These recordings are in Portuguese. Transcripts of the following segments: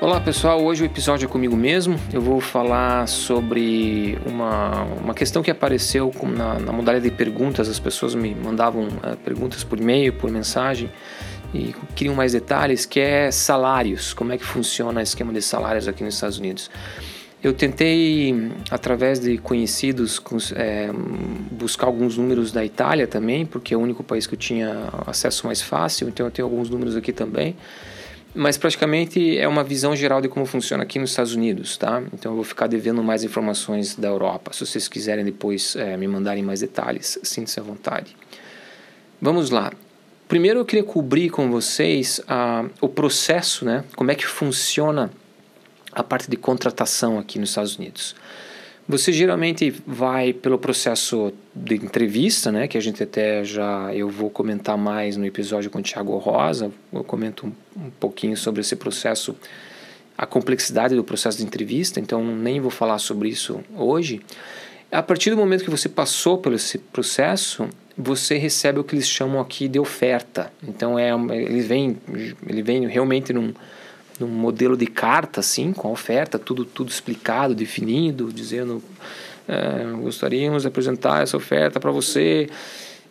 Olá pessoal, hoje o episódio é comigo mesmo. Eu vou falar sobre uma, uma questão que apareceu na, na modalidade de perguntas. As pessoas me mandavam uh, perguntas por e-mail, por mensagem e queriam mais detalhes, que é salários. Como é que funciona o esquema de salários aqui nos Estados Unidos? Eu tentei, através de conhecidos, é, buscar alguns números da Itália também, porque é o único país que eu tinha acesso mais fácil, então eu tenho alguns números aqui também mas praticamente é uma visão geral de como funciona aqui nos Estados Unidos, tá? Então eu vou ficar devendo mais informações da Europa. Se vocês quiserem depois é, me mandarem mais detalhes, sinta-se à vontade. Vamos lá. Primeiro eu queria cobrir com vocês ah, o processo, né? Como é que funciona a parte de contratação aqui nos Estados Unidos. Você geralmente vai pelo processo de entrevista, né, que a gente até já eu vou comentar mais no episódio com o Thiago Rosa, eu comento um, um pouquinho sobre esse processo, a complexidade do processo de entrevista, então nem vou falar sobre isso hoje. A partir do momento que você passou pelo esse processo, você recebe o que eles chamam aqui de oferta. Então é ele vem ele vem realmente num num modelo de carta, assim, com a oferta, tudo, tudo explicado, definido, dizendo é, gostaríamos de apresentar essa oferta para você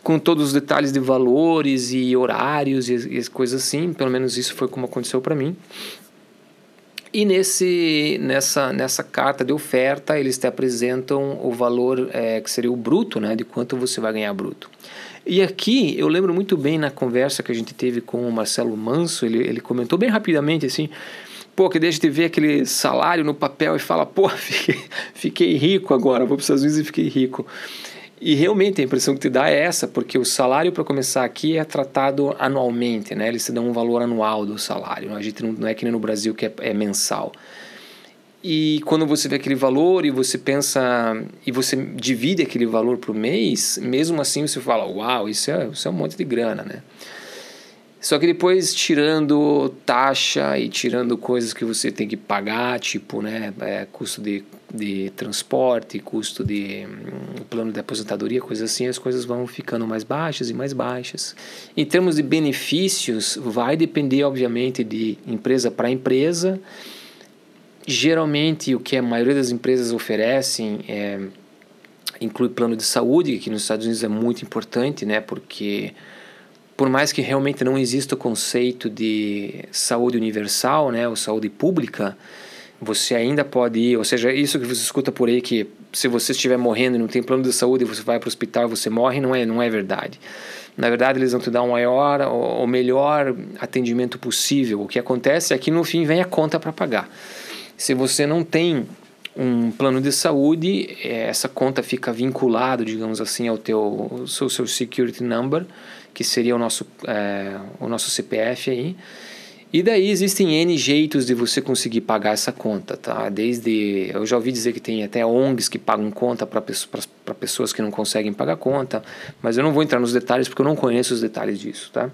com todos os detalhes de valores e horários e, e coisas assim. Pelo menos isso foi como aconteceu para mim. E nesse, nessa, nessa carta de oferta, eles te apresentam o valor é, que seria o bruto, né, de quanto você vai ganhar bruto. E aqui eu lembro muito bem na conversa que a gente teve com o Marcelo Manso, ele, ele comentou bem rapidamente assim, pô, que deixa de ver aquele salário no papel e fala, pô, fiquei, fiquei rico agora, vou para os Estados Unidos e fiquei rico. E realmente a impressão que te dá é essa, porque o salário para começar aqui é tratado anualmente, né? Eles te dão um valor anual do salário. A gente não, não é que nem no Brasil que é, é mensal. E quando você vê aquele valor e você pensa e você divide aquele valor por mês, mesmo assim você fala, uau, isso é, isso é um monte de grana, né? Só que depois tirando taxa e tirando coisas que você tem que pagar, tipo, né, é, custo de, de transporte, custo de um, plano de aposentadoria, coisas assim, as coisas vão ficando mais baixas e mais baixas. Em termos de benefícios, vai depender, obviamente, de empresa para empresa Geralmente, o que a maioria das empresas oferecem é, inclui plano de saúde, que nos Estados Unidos é muito importante, né? Porque por mais que realmente não exista o conceito de saúde universal, né, ou saúde pública, você ainda pode ir, ou seja, isso que você escuta por aí que se você estiver morrendo e não tem plano de saúde, você vai para o hospital e você morre, não é, não é verdade. Na verdade, eles vão te dar o maior, o melhor atendimento possível. O que acontece é que no fim vem a conta para pagar. Se você não tem um plano de saúde, é, essa conta fica vinculada, digamos assim, ao teu Social Security Number, que seria o nosso, é, o nosso CPF aí. E daí existem N jeitos de você conseguir pagar essa conta, tá? Desde, eu já ouvi dizer que tem até ONGs que pagam conta para pessoas que não conseguem pagar conta, mas eu não vou entrar nos detalhes porque eu não conheço os detalhes disso, tá?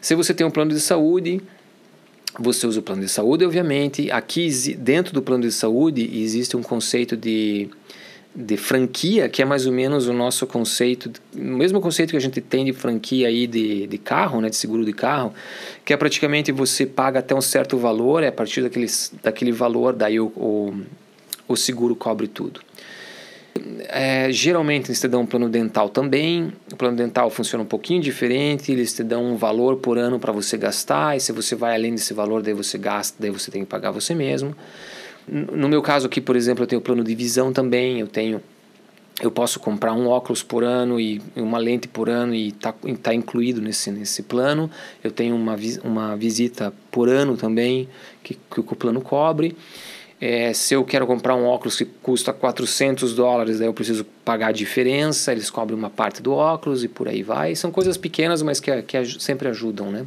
Se você tem um plano de saúde, você usa o plano de saúde, obviamente. Aqui, dentro do plano de saúde, existe um conceito de, de franquia, que é mais ou menos o nosso conceito, o mesmo conceito que a gente tem de franquia aí de, de carro, né, de seguro de carro, que é praticamente você paga até um certo valor, é a partir daquele, daquele valor, daí o, o, o seguro cobre tudo. É, geralmente eles te dão um plano dental também. O plano dental funciona um pouquinho diferente. Eles te dão um valor por ano para você gastar. E se você vai além desse valor, daí você gasta, daí você tem que pagar você mesmo. No meu caso aqui, por exemplo, eu tenho plano de visão também. Eu tenho, eu posso comprar um óculos por ano e uma lente por ano e está tá incluído nesse nesse plano. Eu tenho uma, uma visita por ano também que, que o plano cobre. É, se eu quero comprar um óculos que custa 400 dólares, daí eu preciso pagar a diferença, eles cobrem uma parte do óculos e por aí vai. São coisas pequenas, mas que, que sempre ajudam, né?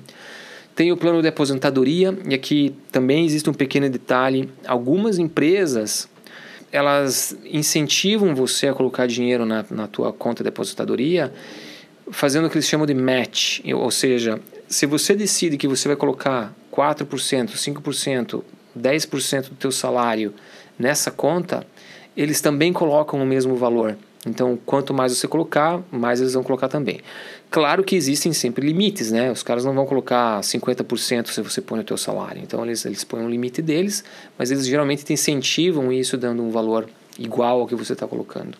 Tem o plano de aposentadoria, e aqui também existe um pequeno detalhe. Algumas empresas, elas incentivam você a colocar dinheiro na, na tua conta de aposentadoria, fazendo o que eles chamam de match, ou seja, se você decide que você vai colocar 4%, 5%, 10% do teu salário nessa conta, eles também colocam o mesmo valor. Então, quanto mais você colocar, mais eles vão colocar também. Claro que existem sempre limites, né? Os caras não vão colocar 50% se você põe o teu salário. Então, eles, eles põem um limite deles, mas eles geralmente te incentivam isso dando um valor igual ao que você está colocando.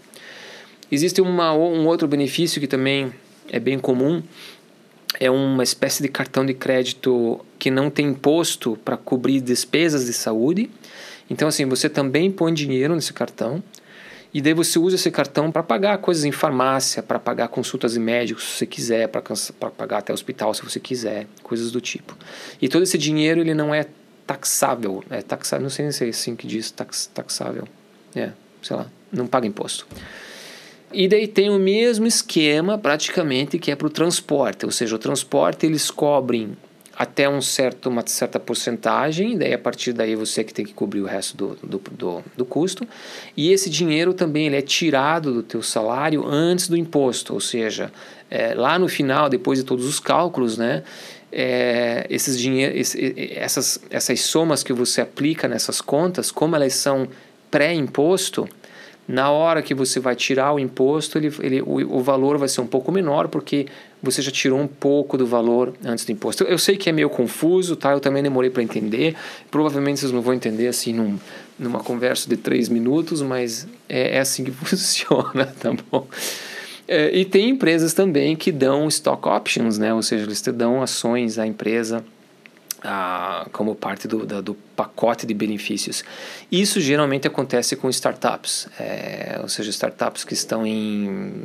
Existe uma, um outro benefício que também é bem comum, é uma espécie de cartão de crédito que não tem imposto para cobrir despesas de saúde. Então, assim, você também põe dinheiro nesse cartão e daí você usa esse cartão para pagar coisas em farmácia, para pagar consultas de médicos se você quiser, para pagar até hospital se você quiser, coisas do tipo. E todo esse dinheiro ele não é taxável, é taxável, não sei se é assim que diz, tax, taxável, é, sei lá, não paga imposto. E daí tem o mesmo esquema praticamente que é para o transporte, ou seja, o transporte eles cobrem até um certo, uma certa porcentagem, daí a partir daí você que tem que cobrir o resto do, do, do, do, custo. E esse dinheiro também ele é tirado do teu salário antes do imposto, ou seja, é, lá no final, depois de todos os cálculos, né, é, esses dinheiro, esse, essas, essas somas que você aplica nessas contas, como elas são pré-imposto, na hora que você vai tirar o imposto, ele, ele, o, o valor vai ser um pouco menor, porque você já tirou um pouco do valor antes do imposto. Eu, eu sei que é meio confuso, tá? Eu também demorei para entender. Provavelmente vocês não vão entender assim num, numa conversa de três minutos, mas é, é assim que funciona, tá bom? É, e tem empresas também que dão stock options, né? Ou seja, eles te dão ações à empresa ah, como parte do, da, do pacote de benefícios. Isso geralmente acontece com startups, é, ou seja, startups que estão em,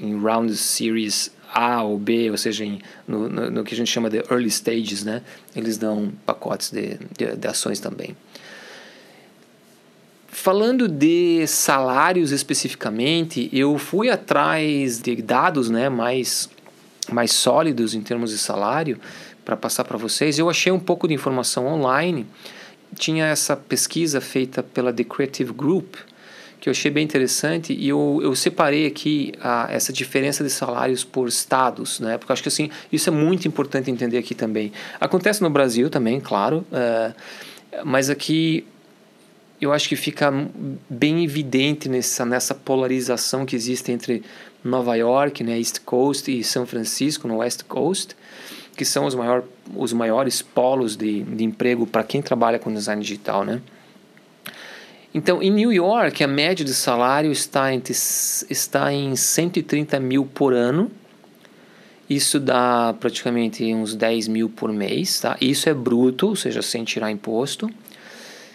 em round series A ou B, ou seja, em, no, no, no, que a gente chama de early stages, né? eles dão pacotes de, de, de ações também. Falando de salários especificamente, eu fui atrás de dados né, mais, mais sólidos em termos de salário, para passar para vocês. Eu achei um pouco de informação online. Tinha essa pesquisa feita pela The Creative Group, que eu achei bem interessante, e eu, eu separei aqui a, essa diferença de salários por estados, né? porque acho que assim, isso é muito importante entender aqui também. Acontece no Brasil também, claro, uh, mas aqui eu acho que fica bem evidente nessa, nessa polarização que existe entre Nova York, né, East Coast, e São Francisco, no West Coast que são os, maior, os maiores polos de, de emprego para quem trabalha com design digital, né? Então, em New York, a média de salário está, entre, está em 130 mil por ano. Isso dá praticamente uns 10 mil por mês, tá? Isso é bruto, ou seja, sem tirar imposto.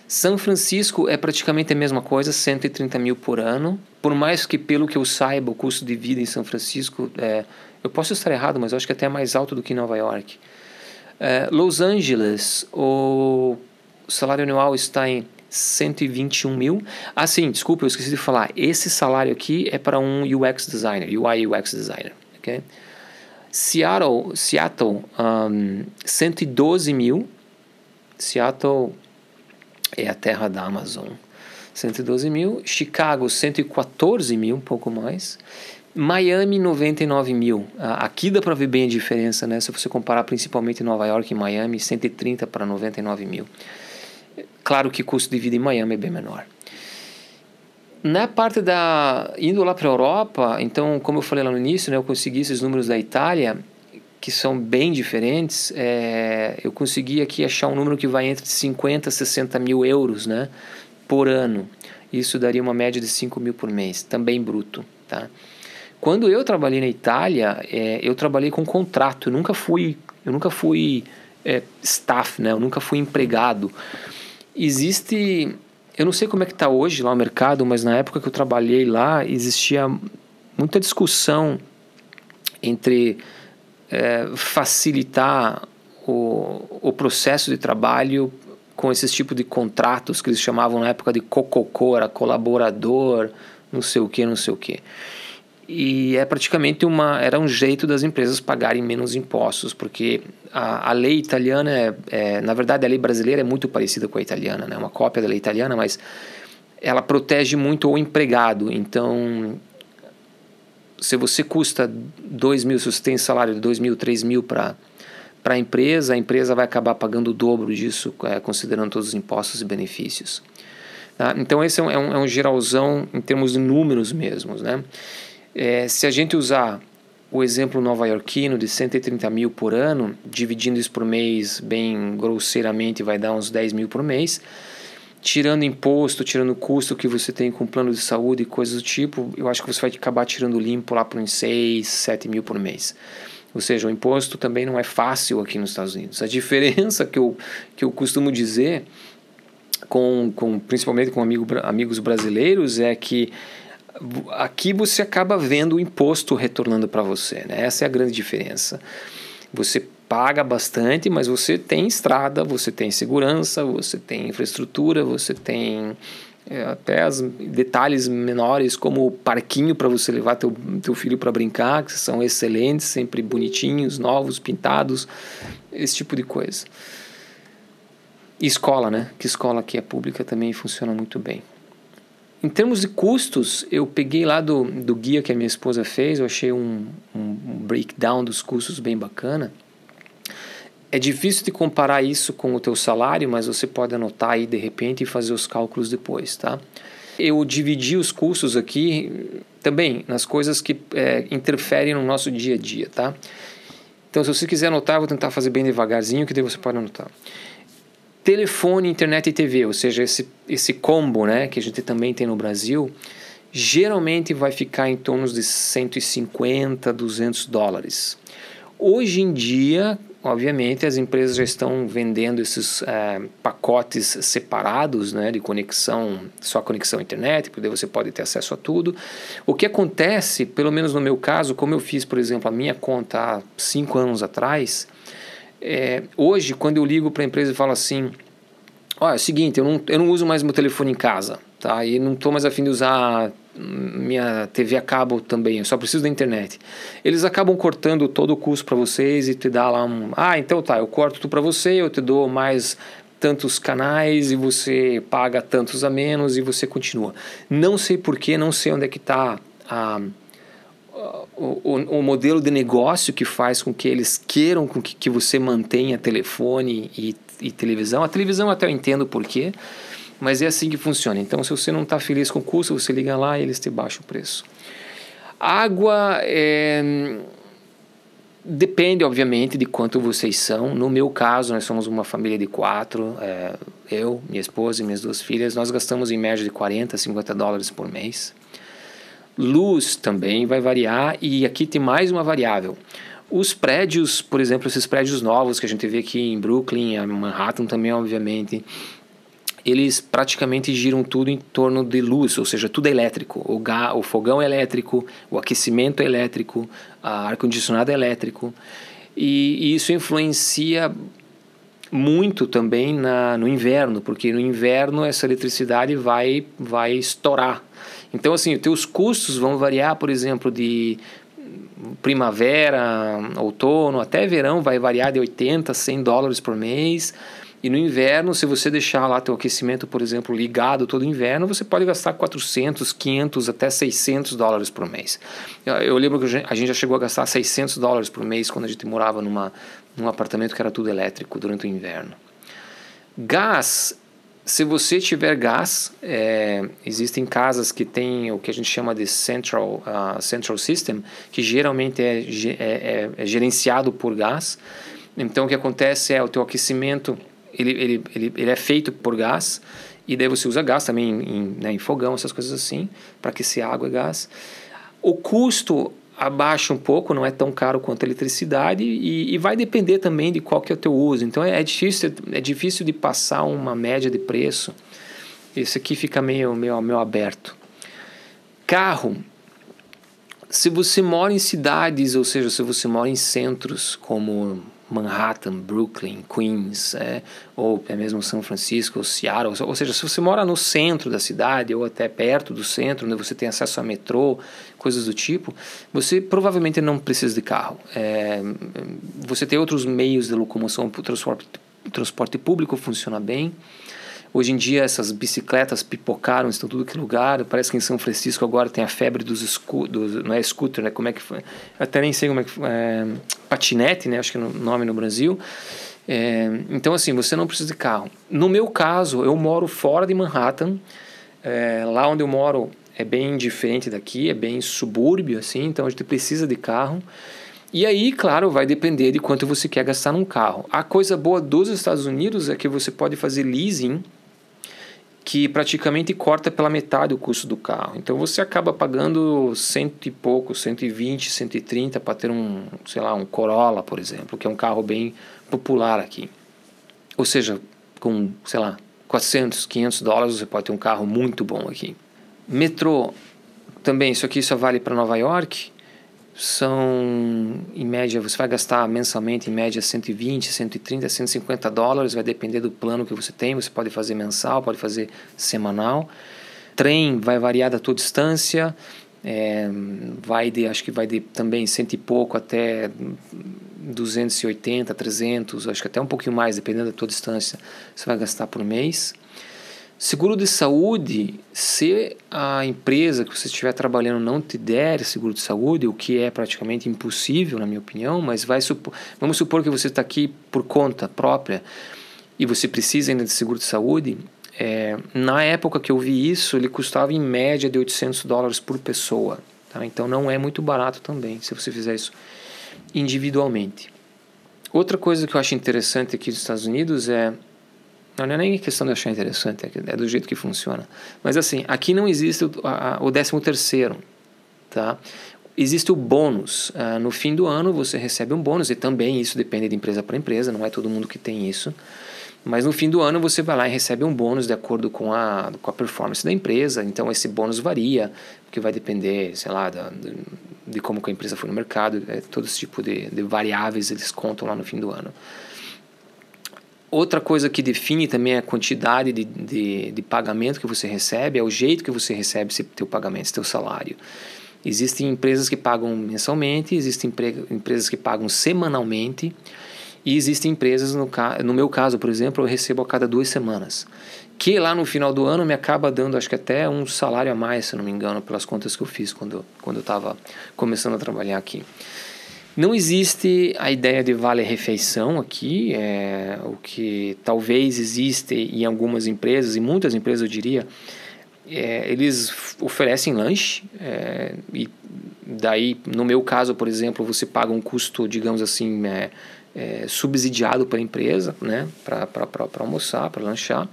São Francisco é praticamente a mesma coisa, 130 mil por ano. Por mais que, pelo que eu saiba, o custo de vida em São Francisco é eu posso estar errado, mas acho que é até é mais alto do que Nova York. Uh, Los Angeles, o salário anual está em 121 mil. Ah, sim, desculpa, eu esqueci de falar. Esse salário aqui é para um UX designer, UI UX designer. Okay? Seattle, Seattle um, 112 mil. Seattle é a terra da Amazon. 112 mil. Chicago, 114 mil, um pouco mais. Miami, 99 mil. Aqui dá para ver bem a diferença, né? Se você comparar principalmente Nova York e Miami, 130 para 99 mil. Claro que o custo de vida em Miami é bem menor. Na parte da. indo lá para a Europa, então, como eu falei lá no início, né, eu consegui esses números da Itália, que são bem diferentes. É, eu consegui aqui achar um número que vai entre 50 e 60 mil euros né, por ano. Isso daria uma média de 5 mil por mês, também bruto. Tá? Quando eu trabalhei na Itália, é, eu trabalhei com contrato. Eu nunca fui, eu nunca fui é, staff, né? Eu nunca fui empregado. Existe, eu não sei como é que está hoje lá o mercado, mas na época que eu trabalhei lá existia muita discussão entre é, facilitar o, o processo de trabalho com esses tipos de contratos que eles chamavam na época de cococô, era colaborador, não sei o que, não sei o que e é praticamente uma era um jeito das empresas pagarem menos impostos porque a, a lei italiana é, é, na verdade a lei brasileira é muito parecida com a italiana né? Uma cópia da lei italiana mas ela protege muito o empregado. Então se você custa dois mil se você tem salário de dois mil três mil para para a empresa a empresa vai acabar pagando o dobro disso é, considerando todos os impostos e benefícios Tá? Então esse é um, é, um, é um, geralzão em termos de números mesmos. Né? É, se a gente usar o exemplo nova-iorquino de 130 mil por ano, dividindo isso por mês bem grosseiramente, vai dar uns 10 mil por mês. Tirando imposto, tirando custo que você tem com plano de saúde e coisas do tipo, eu acho que você vai acabar tirando limpo lá para uns 6, 7 mil por mês. Ou seja, o imposto também não é fácil aqui nos Estados Unidos. A diferença que eu, que eu costumo dizer, com, com, principalmente com amigo, amigos brasileiros, é que aqui você acaba vendo o imposto retornando para você. Né? Essa é a grande diferença. Você paga bastante, mas você tem estrada, você tem segurança, você tem infraestrutura, você tem é, até os detalhes menores como parquinho para você levar teu, teu filho para brincar, que são excelentes, sempre bonitinhos, novos, pintados, esse tipo de coisa. E escola, né? Que escola que é pública também funciona muito bem. Em termos de custos, eu peguei lá do, do guia que a minha esposa fez, eu achei um, um breakdown dos custos bem bacana. É difícil de comparar isso com o teu salário, mas você pode anotar aí de repente e fazer os cálculos depois, tá? Eu dividi os custos aqui também nas coisas que é, interferem no nosso dia a dia, tá? Então, se você quiser anotar, eu vou tentar fazer bem devagarzinho, que daí você pode anotar telefone, internet e TV, ou seja, esse, esse combo né, que a gente também tem no Brasil, geralmente vai ficar em torno de 150, 200 dólares. Hoje em dia, obviamente, as empresas já estão vendendo esses é, pacotes separados né, de conexão, só conexão à internet, porque você pode ter acesso a tudo. O que acontece, pelo menos no meu caso, como eu fiz, por exemplo, a minha conta há cinco anos atrás, é, hoje, quando eu ligo para a empresa e falo assim: olha, é o seguinte, eu não, eu não uso mais meu telefone em casa, tá? E não estou mais afim de usar minha TV a cabo também, eu só preciso da internet. Eles acabam cortando todo o custo para vocês e te dá lá um, ah, então tá, eu corto tudo para você, eu te dou mais tantos canais e você paga tantos a menos e você continua. Não sei porquê, não sei onde é que está a o, o, modelo de negócio que faz com que eles queiram com que, que você mantenha telefone e, e televisão. A televisão até eu entendo porquê, mas é assim que funciona. Então, se você não está feliz com o custo, você liga lá e eles te baixam o preço. Água é, depende, obviamente, de quanto vocês são. No meu caso, nós somos uma família de quatro. É, eu, minha esposa e minhas duas filhas. Nós gastamos em média de 40, 50 dólares por mês. Luz também vai variar e aqui tem mais uma variável. Os prédios, por exemplo, esses prédios novos que a gente vê aqui em Brooklyn, em Manhattan também, obviamente, eles praticamente giram tudo em torno de luz, ou seja, tudo é elétrico. O, ga, o fogão é elétrico, o aquecimento é elétrico, ar-condicionado é elétrico. E, e, isso influencia muito também na, no inverno, porque no inverno essa eletricidade vai, vai estourar então, assim, os teus custos vão variar, por exemplo, de primavera, outono, até verão vai variar de 80 a 100 dólares por mês. E no inverno, se você deixar lá teu aquecimento, por exemplo, ligado todo inverno, você pode gastar 400, 500, até 600 dólares por mês. Eu, eu lembro que a gente já chegou a gastar 600 dólares por mês quando a gente morava numa, num apartamento que era tudo elétrico durante o inverno. Gás se você tiver gás, é, existem casas que têm o que a gente chama de central, uh, central system, que geralmente é, é, é, é, gerenciado por gás. Então, o que acontece é o teu aquecimento, ele, ele, ele, ele é feito por gás, e daí você usa gás também em, né, em fogão, essas coisas assim, para aquecer água e gás. O custo abaixa um pouco, não é tão caro quanto a eletricidade e, e, vai depender também de qual que é o teu uso. Então é, é, difícil, é difícil de passar uma média de preço. Isso aqui fica meio, meio, meio aberto. Carro. Se você mora em cidades, ou seja, se você mora em centros como Manhattan, Brooklyn, Queens, é, ou é mesmo São Francisco, ou Seattle, ou seja, se você mora no centro da cidade ou até perto do centro, onde você tem acesso a metrô, coisas do tipo, você provavelmente não precisa de carro. É, você tem outros meios de locomoção, o transporte, transporte público funciona bem. Hoje em dia essas bicicletas pipocaram, estão tudo que lugar. Parece que em São Francisco agora tem a febre dos, dos não é scooter, né? Como é que foi? Até nem sei como é que é, patinete, né? Acho que é o nome no Brasil. É, então assim, você não precisa de carro. No meu caso, eu moro fora de Manhattan. É, lá onde eu moro é bem diferente daqui, é bem subúrbio, assim, então a gente precisa de carro. E aí, claro, vai depender de quanto você quer gastar num carro. A coisa boa dos Estados Unidos é que você pode fazer leasing que praticamente corta pela metade o custo do carro. Então você acaba pagando cento e pouco, 120, 130 para ter um, sei lá, um Corolla, por exemplo, que é um carro bem popular aqui. Ou seja, com, sei lá, 400, 500 dólares você pode ter um carro muito bom aqui. Metrô, também, isso aqui só vale para Nova York são, em média, você vai gastar mensalmente, em média, 120, 130, 150 dólares, vai depender do plano que você tem, você pode fazer mensal, pode fazer semanal. Trem vai variar da tua distância, é, vai de, acho que vai de também cento e pouco até 280, 300, acho que até um pouquinho mais, dependendo da tua distância, você vai gastar por mês. Seguro de saúde, se a empresa que você estiver trabalhando não te der seguro de saúde, o que é praticamente impossível, na minha opinião, mas vai vamos supor que você está aqui por conta própria e você precisa ainda de seguro de saúde, é, na época que eu vi isso, ele custava em média de 800 dólares por pessoa. Tá? Então não é muito barato também, se você fizer isso individualmente. Outra coisa que eu acho interessante aqui nos Estados Unidos é não, é nem questão de achar interessante, é, é do jeito que funciona. Mas assim, aqui não existe o, a, o décimo terceiro, tá? Existe o bônus. Uh, no fim do ano você recebe um bônus, e também isso depende de empresa para empresa, não é todo mundo que tem isso. Mas no fim do ano você vai lá e recebe um bônus de acordo com a, com a performance da empresa. Então esse bônus varia, porque vai depender, sei lá, da, de, de como a empresa foi no mercado. É, todo esse tipo de, de variáveis eles contam lá no fim do ano. Outra coisa que define também a quantidade de, de, de, pagamento que você recebe é o jeito que você recebe esse teu pagamento, esse teu salário. Existem empresas que pagam mensalmente, existem empresas que pagam semanalmente e existem empresas, no, no meu caso, por exemplo, eu recebo a cada duas semanas. Que lá no final do ano me acaba dando, acho que até um salário a mais, se não me engano, pelas contas que eu fiz quando, quando eu estava começando a trabalhar aqui. Não existe a ideia de vale-refeição aqui, é, o que talvez existe em algumas empresas, e muitas empresas eu diria, é, eles oferecem lanche, é, e daí, no meu caso, por exemplo, você paga um custo, digamos assim, é, é, subsidiado para a empresa, né, para almoçar, para lanchar.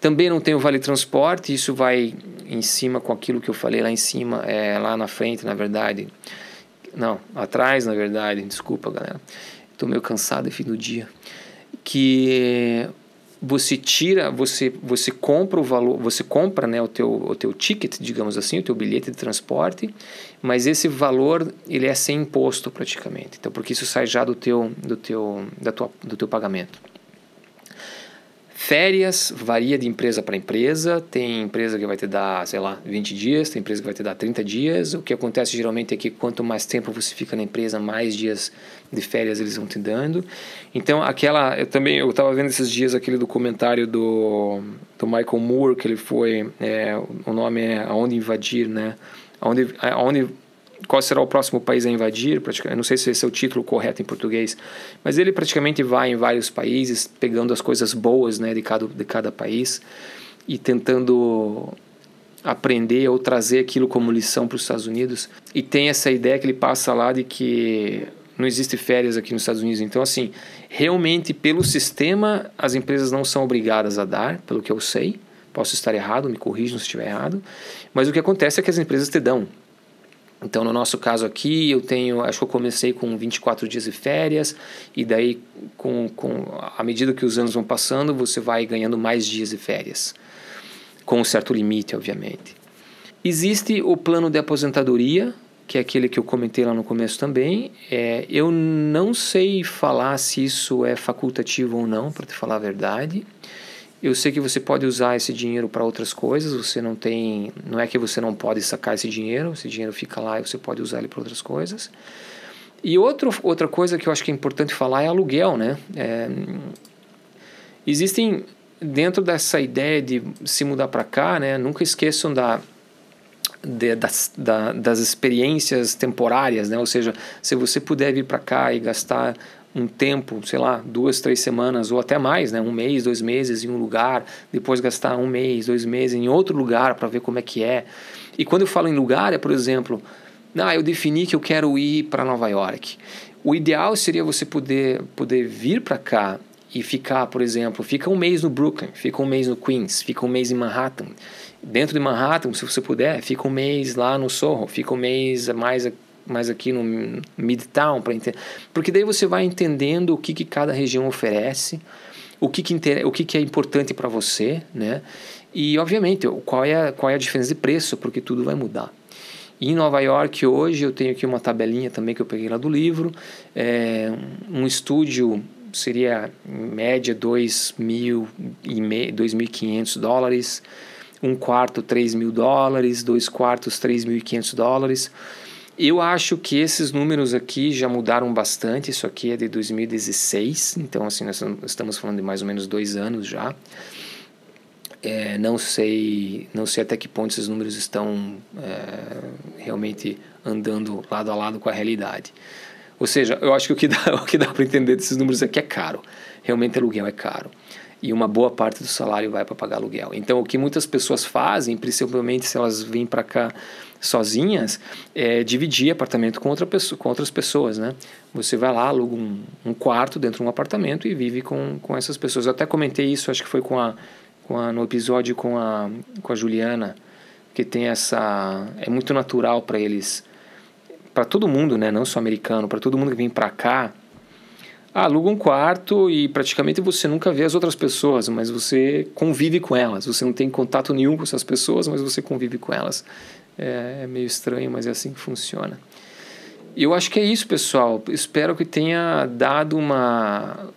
Também não tem o vale transporte, isso vai em cima com aquilo que eu falei lá em cima, é, lá na frente, na verdade não, atrás, na verdade, desculpa, galera. Estou meio cansado fim do dia. Que você tira, você você compra o valor, você compra, né, o teu o teu ticket, digamos assim, o teu bilhete de transporte, mas esse valor ele é sem imposto praticamente. Então, porque isso sai já do teu do teu da tua, do teu pagamento. Férias varia de empresa para empresa. Tem empresa que vai te dar, sei lá, 20 dias, tem empresa que vai te dar 30 dias. O que acontece geralmente é que quanto mais tempo você fica na empresa, mais dias de férias eles vão te dando. Então, aquela. Eu também eu estava vendo esses dias aquele documentário do, do Michael Moore, que ele foi. É, o nome é Aonde Invadir, né? Aonde, aonde qual será o próximo país a invadir, praticamente, não sei se esse é o título correto em português, mas ele praticamente vai em vários países, pegando as coisas boas né, de, cada, de cada país e tentando aprender ou trazer aquilo como lição para os Estados Unidos. E tem essa ideia que ele passa lá de que não existe férias aqui nos Estados Unidos. Então, assim, realmente pelo sistema as empresas não são obrigadas a dar, pelo que eu sei. Posso estar errado, me corrijam se estiver errado. Mas o que acontece é que as empresas te dão. Então, no nosso caso aqui, eu tenho, acho que eu comecei com 24 dias de férias, e daí, com, com, à medida que os anos vão passando, você vai ganhando mais dias de férias, com um certo limite, obviamente. Existe o plano de aposentadoria, que é aquele que eu comentei lá no começo também. É, eu não sei falar se isso é facultativo ou não, para te falar a verdade. Eu sei que você pode usar esse dinheiro para outras coisas, você não tem, não é que você não pode sacar esse dinheiro, esse dinheiro fica lá e você pode usar ele para outras coisas. E outro, outra coisa que eu acho que é importante falar é aluguel, né? É, existem dentro dessa ideia de se mudar para cá, né? Nunca esqueçam da de, das, da, das experiências temporárias, né? Ou seja, se você puder vir para cá e gastar um tempo, sei lá, duas, três semanas ou até mais, né? um mês, dois meses em um lugar, depois gastar um mês, dois meses em outro lugar para ver como é que é. E quando eu falo em lugar, é, por exemplo, ah, eu defini que eu quero ir para Nova York. O ideal seria você poder, poder vir para cá e ficar, por exemplo, fica um mês no Brooklyn, fica um mês no Queens, fica um mês em Manhattan. Dentro de Manhattan, se você puder, fica um mês lá no Soho, fica um mês mais mais aqui no Midtown para entender, porque daí você vai entendendo o que, que cada região oferece, o que, que, inter... o que, que é importante para você, né? E obviamente qual é qual é a diferença de preço, porque tudo vai mudar. Em Nova York hoje eu tenho aqui uma tabelinha também que eu peguei lá do livro, é, um estúdio seria em média 2.500 dólares, um quarto 3 mil dólares, dois quartos 3.500 dólares. Eu acho que esses números aqui já mudaram bastante. Isso aqui é de 2016, então assim nós estamos falando de mais ou menos dois anos já. É, não sei, não sei até que ponto esses números estão é, realmente andando lado a lado com a realidade. Ou seja, eu acho que o que dá, o que dá para entender desses números aqui é caro. Realmente aluguel é caro e uma boa parte do salário vai para pagar aluguel. Então, o que muitas pessoas fazem, principalmente se elas vêm para cá sozinhas, é dividir apartamento com, outra pessoa, com outras pessoas, né? Você vai lá, aluga um, um, quarto dentro de um apartamento e vive com, com essas pessoas. Eu até comentei isso, acho que foi com a, com a, no episódio com a, com a Juliana, que tem essa... é muito natural para eles, para todo mundo, né? Não só americano, para todo mundo que vem para cá, aluga um quarto e praticamente você nunca vê as outras pessoas, mas você convive com elas. Você não tem contato nenhum com essas pessoas, mas você convive com elas. É, é meio estranho, mas é assim que funciona. Eu acho que é isso, pessoal. Espero que tenha dado uma,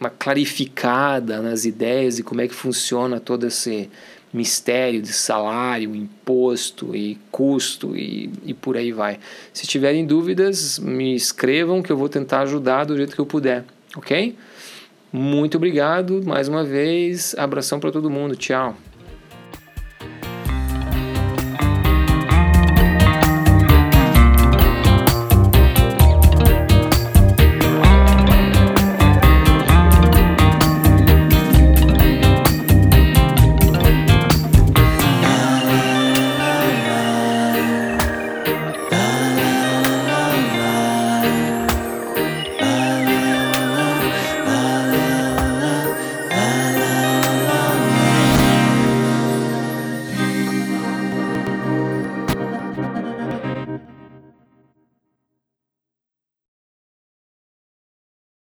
uma clarificada nas ideias de como é que funciona todo esse mistério de salário, imposto e custo e, e por aí vai. Se tiverem dúvidas, me escrevam que eu vou tentar ajudar do jeito que eu puder, ok? Muito obrigado mais uma vez, abração para todo mundo, tchau.